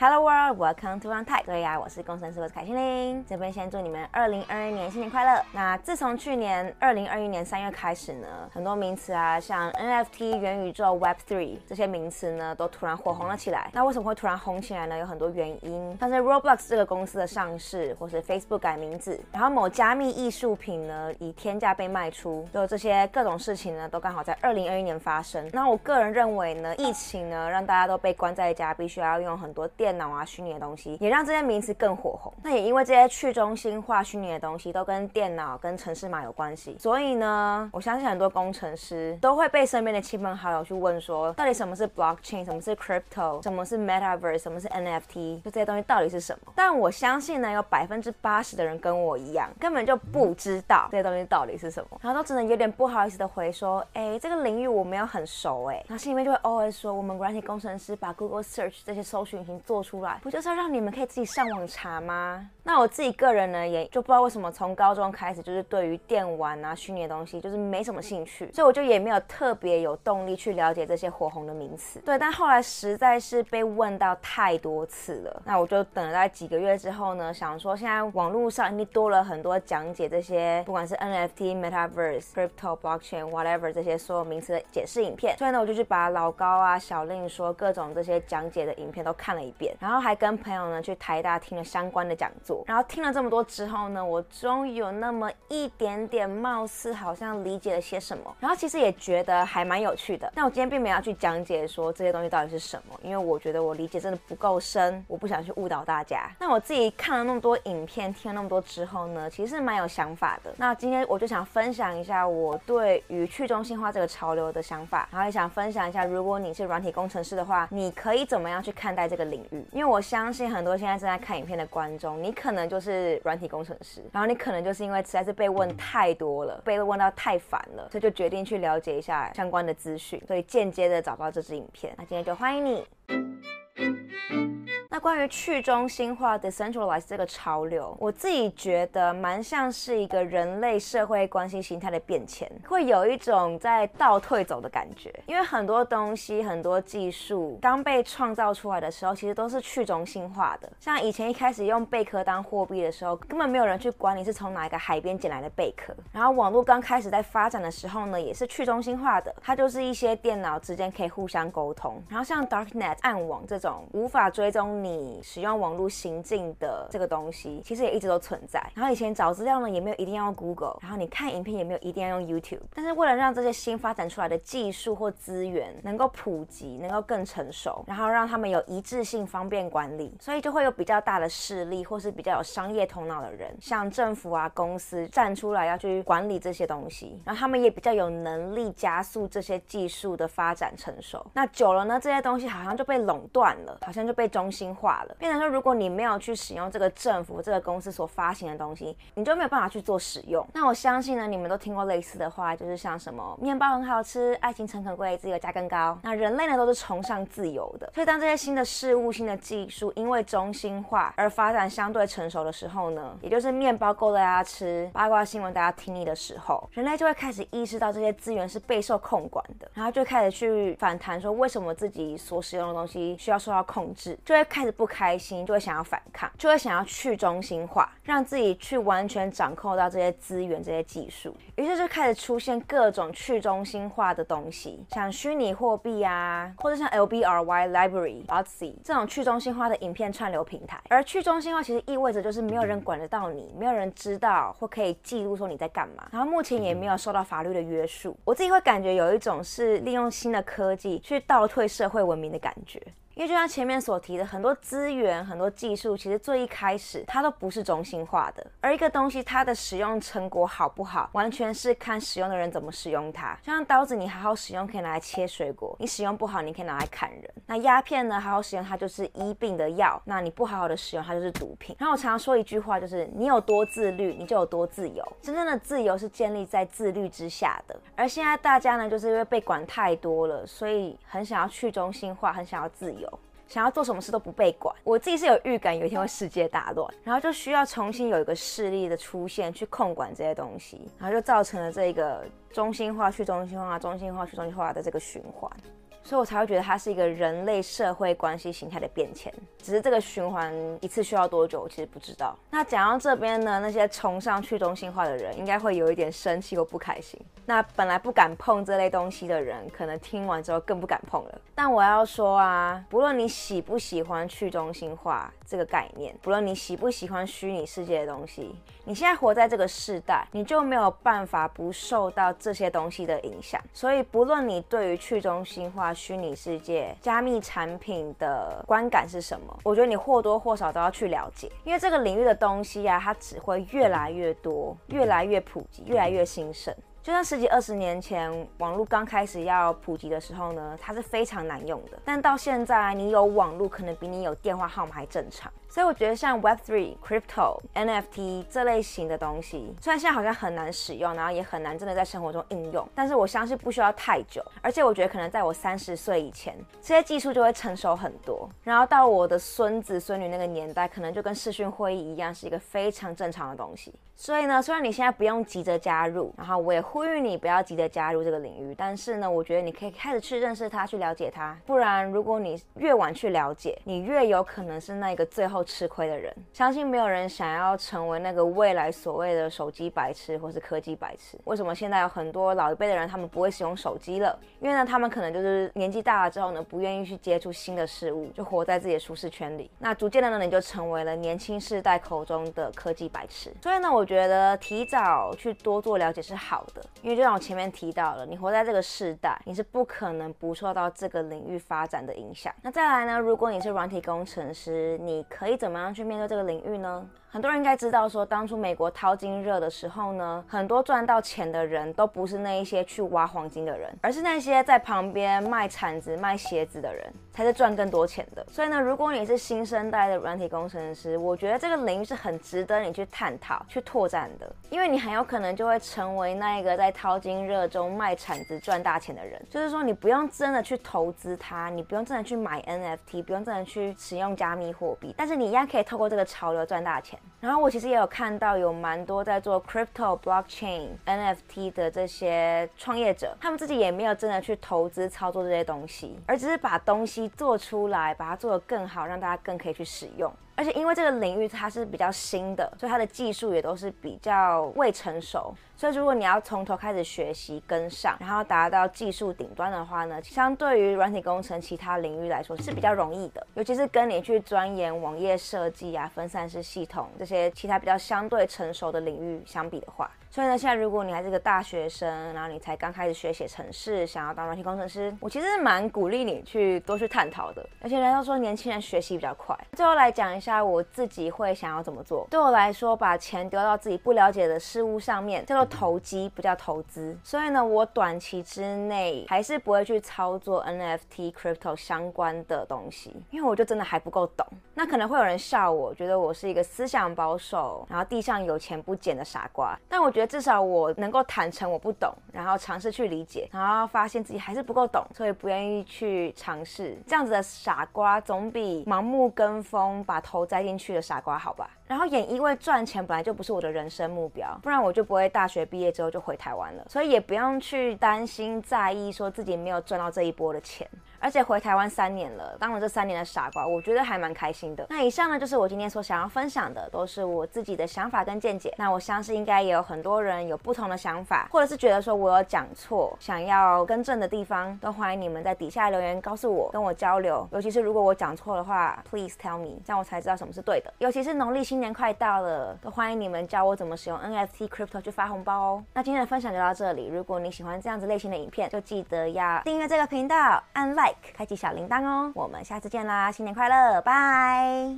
Hello world, welcome to Runtime。各位啊，我是工程师，我是凯西琳。这边先祝你们二零二一年新年快乐。那自从去年二零二一年三月开始呢，很多名词啊，像 NFT、元宇宙、Web Three 这些名词呢，都突然火红了起来。那为什么会突然红起来呢？有很多原因，像是 Roblox 这个公司的上市，或是 Facebook 改名字，然后某加密艺术品呢以天价被卖出，就这些各种事情呢，都刚好在二零二一年发生。那我个人认为呢，疫情呢让大家都被关在家，必须要用很多。电脑啊，虚拟的东西也让这些名词更火红。那也因为这些去中心化虚拟的东西都跟电脑、跟城市码有关系，所以呢，我相信很多工程师都会被身边的亲朋好友去问说，到底什么是 blockchain，什么是 crypto，什么是 metaverse，什么是 NFT，就这些东西到底是什么？但我相信呢，有百分之八十的人跟我一样，根本就不知道这些东西到底是什么，然后都只能有点不好意思的回说，哎，这个领域我没有很熟，哎，然后心里面就会 always 说，我们软体工程师把 Google Search 这些搜寻引擎做出来，就是要让你们可以自己上网查吗？那我自己个人呢，也就不知道为什么从高中开始，就是对于电玩啊、虚拟的东西，就是没什么兴趣，所以我就也没有特别有动力去了解这些火红的名词。对，但后来实在是被问到太多次了，那我就等了大概几个月之后呢，想说现在网络上已经多了很多讲解这些，不管是 NFT、Metaverse、Crypto、Blockchain、Whatever 这些所有名词的解释影片，所以呢，我就去把老高啊、小令说各种这些讲解的影片都看了一遍，然后。还跟朋友呢去台大听了相关的讲座，然后听了这么多之后呢，我终于有那么一点点貌似好像理解了些什么，然后其实也觉得还蛮有趣的。但我今天并没有要去讲解说这些东西到底是什么，因为我觉得我理解真的不够深，我不想去误导大家。那我自己看了那么多影片，听了那么多之后呢，其实蛮有想法的。那今天我就想分享一下我对于去中心化这个潮流的想法，然后也想分享一下，如果你是软体工程师的话，你可以怎么样去看待这个领域，因为我。相信很多现在正在看影片的观众，你可能就是软体工程师，然后你可能就是因为实在是被问太多了，被问到太烦了，所以就决定去了解一下相关的资讯，所以间接的找到这支影片。那今天就欢迎你。那关于去中心化 （decentralized） 这个潮流，我自己觉得蛮像是一个人类社会关系形态的变迁，会有一种在倒退走的感觉。因为很多东西、很多技术刚被创造出来的时候，其实都是去中心化的。像以前一开始用贝壳当货币的时候，根本没有人去管你是从哪一个海边捡来的贝壳。然后网络刚开始在发展的时候呢，也是去中心化的，它就是一些电脑之间可以互相沟通。然后像 Darknet 暗网这种无法追踪。你使用网络行进的这个东西，其实也一直都存在。然后以前找资料呢，也没有一定要用 Google，然后你看影片也没有一定要用 YouTube。但是为了让这些新发展出来的技术或资源能够普及，能够更成熟，然后让他们有一致性，方便管理，所以就会有比较大的势力或是比较有商业头脑的人，像政府啊、公司站出来要去管理这些东西，然后他们也比较有能力加速这些技术的发展成熟。那久了呢，这些东西好像就被垄断了，好像就被中心化了，变成说，如果你没有去使用这个政府这个公司所发行的东西，你就没有办法去做使用。那我相信呢，你们都听过类似的话，就是像什么面包很好吃，爱情诚可贵，自由价更高。那人类呢，都是崇尚自由的，所以当这些新的事物、新的技术因为中心化而发展相对成熟的时候呢，也就是面包够大家吃，八卦新闻大家听腻的时候，人类就会开始意识到这些资源是备受控管的，然后就开始去反弹说，为什么自己所使用的东西需要受到控制，就会开开始。不开心就会想要反抗，就会想要去中心化，让自己去完全掌控到这些资源、这些技术。于是就开始出现各种去中心化的东西，像虚拟货币啊，或者像 LBRY Library、Otzi 这种去中心化的影片串流平台。而去中心化其实意味着就是没有人管得到你，没有人知道或可以记录说你在干嘛。然后目前也没有受到法律的约束。我自己会感觉有一种是利用新的科技去倒退社会文明的感觉。因为就像前面所提的，很多资源、很多技术，其实最一开始它都不是中心化的。而一个东西，它的使用成果好不好，完全是看使用的人怎么使用它。就像刀子，你好好使用可以拿来切水果；你使用不好，你可以拿来砍人。那鸦片呢，好好使用它就是医病的药；那你不好好的使用，它就是毒品。然后我常常说一句话，就是你有多自律，你就有多自由。真正的自由是建立在自律之下的。而现在大家呢，就是因为被管太多了，所以很想要去中心化，很想要自由。想要做什么事都不被管，我自己是有预感有一天会世界大乱，然后就需要重新有一个势力的出现去控管这些东西，然后就造成了这个中心化去中心化、中心化去中心化的这个循环。所以我才会觉得它是一个人类社会关系形态的变迁。只是这个循环一次需要多久，我其实不知道。那讲到这边呢，那些崇尚去中心化的人应该会有一点生气或不开心。那本来不敢碰这类东西的人，可能听完之后更不敢碰了。但我要说啊，不论你喜不喜欢去中心化这个概念，不论你喜不喜欢虚拟世界的东西，你现在活在这个世代，你就没有办法不受到这些东西的影响。所以，不论你对于去中心化虚拟世界、加密产品的观感是什么，我觉得你或多或少都要去了解，因为这个领域的东西、啊，它只会越来越多、越来越普及、越来越兴盛。就像十几二十年前网络刚开始要普及的时候呢，它是非常难用的。但到现在，你有网络可能比你有电话号码还正常。所以我觉得像 Web3、Crypto、NFT 这类型的东西，虽然现在好像很难使用，然后也很难真的在生活中应用，但是我相信不需要太久。而且我觉得可能在我三十岁以前，这些技术就会成熟很多。然后到我的孙子孙女那个年代，可能就跟视讯会议一样，是一个非常正常的东西。所以呢，虽然你现在不用急着加入，然后我也呼吁你不要急着加入这个领域，但是呢，我觉得你可以开始去认识它，去了解它。不然，如果你越晚去了解，你越有可能是那个最后吃亏的人。相信没有人想要成为那个未来所谓的手机白痴或是科技白痴。为什么现在有很多老一辈的人他们不会使用手机了？因为呢，他们可能就是年纪大了之后呢，不愿意去接触新的事物，就活在自己的舒适圈里。那逐渐的呢，你就成为了年轻世代口中的科技白痴。所以呢，我觉得提早去多做了解是好的，因为就像我前面提到了，你活在这个世代，你是不可能不受到这个领域发展的影响。那再来呢，如果你是软体工程师，你可以以怎么样去面对这个领域呢？很多人应该知道，说当初美国淘金热的时候呢，很多赚到钱的人都不是那一些去挖黄金的人，而是那些在旁边卖铲子、卖鞋子的人，才是赚更多钱的。所以呢，如果你是新生代的软体工程师，我觉得这个领域是很值得你去探讨、去拓展的，因为你很有可能就会成为那一个在淘金热中卖铲子赚大钱的人。就是说，你不用真的去投资它，你不用真的去买 NFT，不用真的去使用加密货币，但是你一样可以透过这个潮流赚大钱。然后我其实也有看到有蛮多在做 crypto、blockchain、NFT 的这些创业者，他们自己也没有真的去投资操作这些东西，而只是把东西做出来，把它做得更好，让大家更可以去使用。而且因为这个领域它是比较新的，所以它的技术也都是比较未成熟。所以如果你要从头开始学习跟上，然后达到技术顶端的话呢，相对于软体工程其他领域来说是比较容易的。尤其是跟你去钻研网页设计啊、分散式系统这些其他比较相对成熟的领域相比的话。所以呢，现在如果你还是个大学生，然后你才刚开始学写程式，想要当软体工程师，我其实是蛮鼓励你去多去探讨的。而且人家说年轻人学习比较快。最后来讲一下我自己会想要怎么做。对我来说，把钱丢到自己不了解的事物上面叫做投机，不叫投资。所以呢，我短期之内还是不会去操作 NFT、Crypto 相关的东西，因为我就真的还不够懂。那可能会有人笑我，觉得我是一个思想保守，然后地上有钱不捡的傻瓜。但我觉得。至少我能够坦诚我不懂，然后尝试去理解，然后发现自己还是不够懂，所以不愿意去尝试。这样子的傻瓜总比盲目跟风把头栽进去的傻瓜好吧？然后也因为赚钱本来就不是我的人生目标，不然我就不会大学毕业之后就回台湾了。所以也不用去担心在意说自己没有赚到这一波的钱。而且回台湾三年了，当了这三年的傻瓜，我觉得还蛮开心的。那以上呢，就是我今天所想要分享的，都是我自己的想法跟见解。那我相信应该也有很多人有不同的想法，或者是觉得说我有讲错，想要更正的地方，都欢迎你们在底下留言告诉我，跟我交流。尤其是如果我讲错的话，please tell me，这样我才知道什么是对的。尤其是农历新年快到了，都欢迎你们教我怎么使用 NFT Crypto 去发红包哦。那今天的分享就到这里，如果你喜欢这样子类型的影片，就记得要订阅这个频道，按 Like 开启小铃铛哦，我们下次见啦！新年快乐，拜。